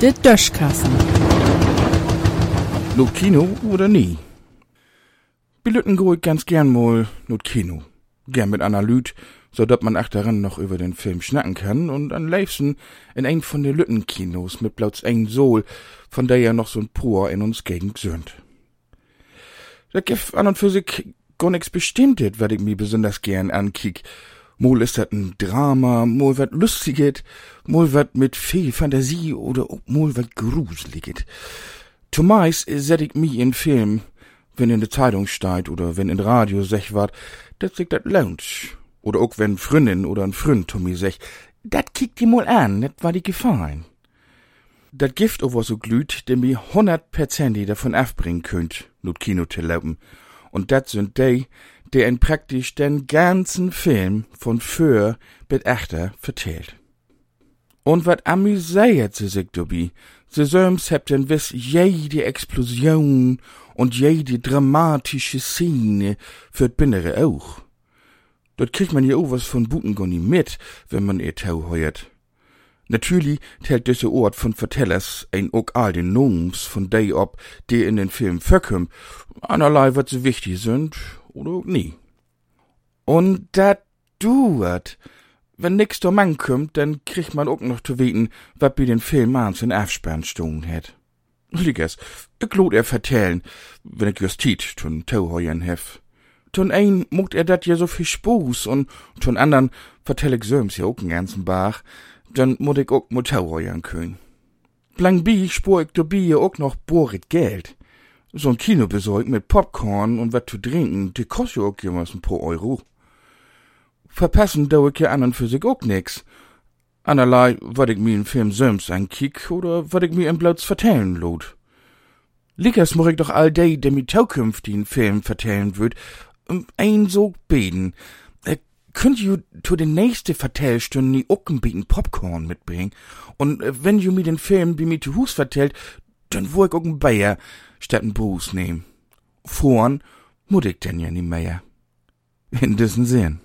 Der Döschkassen. Not Kino oder nie? Bilütten ich ganz gern mal not Kino. Gern mit Lüt, so dat man achteran noch über den Film schnacken kann und an liebsten in ein von den Lüttenkinos mit bloß ein Sohl, von der ja noch so ein Pur in uns Gegend söhnt. Da gif an und für sich gar nix bestimmtet, wat ich mir besonders gern ankick. Mol ist dat ein Drama, mol wat lustiget, mol wat mit viel Fantasie oder mol wat gruseliget. Zumeist set ich mi in Film, wenn in der Zeitung steht oder wenn in Radio sech wat, dat sich dat lohnt. Oder auch wenn Freundin oder ein zu mir sech, dat kickt die mal an, net war die gefallen. Dat Gift over so glüht, dem mir hundertprozentig davon abbringen könnt, not Kino zu laufen. Und dat sind die, der in praktisch den ganzen Film von für bis achter vertellt. Und wat amüsiert sie sich dabei? Sie söms habt denn wiss jede Explosion und jede dramatische Szene für Binnere auch. Dort kriegt man ja auch was von Butengoni mit, wenn man ihr Tau heuert. Natürlich tellt diese Ort von Vertellers ein auch all den Noms von dei ob, die in den Film verküm, einerlei wat sie wichtig sind, oder auch nie. Und dat duert. Wenn nix do Mann kümmt, dann kriegt man auch noch zu weten, wat bi den Film ans in Afsperren stungen het. Liges, ich lot er vertellen, wenn ich justit, tun Tauheuern hef. Tun ein muckt er dat ja so viel Spaß und tun andern vertell ich söms ja den ganzen Bach, dann mut ich auch Tauheuern können. Blang bi spur ich ja auch noch borit Geld. So ein Kinobesorg mit Popcorn und wat zu trinken, die kostet ja auch jemals ein paar Euro. Verpassen dau ich ja an und für sich auch nix. Anerlei, wat ich mir in Film söms ankick oder wat ich mir im Blauts vertellen lot. Lickers moch ich doch all dei, der mir taukünftigen Film vertellen würd, um ein so beten. Könnt ju zu den nächste Vertellstunden die Ucken bieten Popcorn mitbringen. Und äh, wenn ju mir den Film wie mir zu Hus vertellt, dann wo ich auch Bayer statt n Buß nehmen. Vorn mut ich denn ja nie mehr. In diesen Sinn.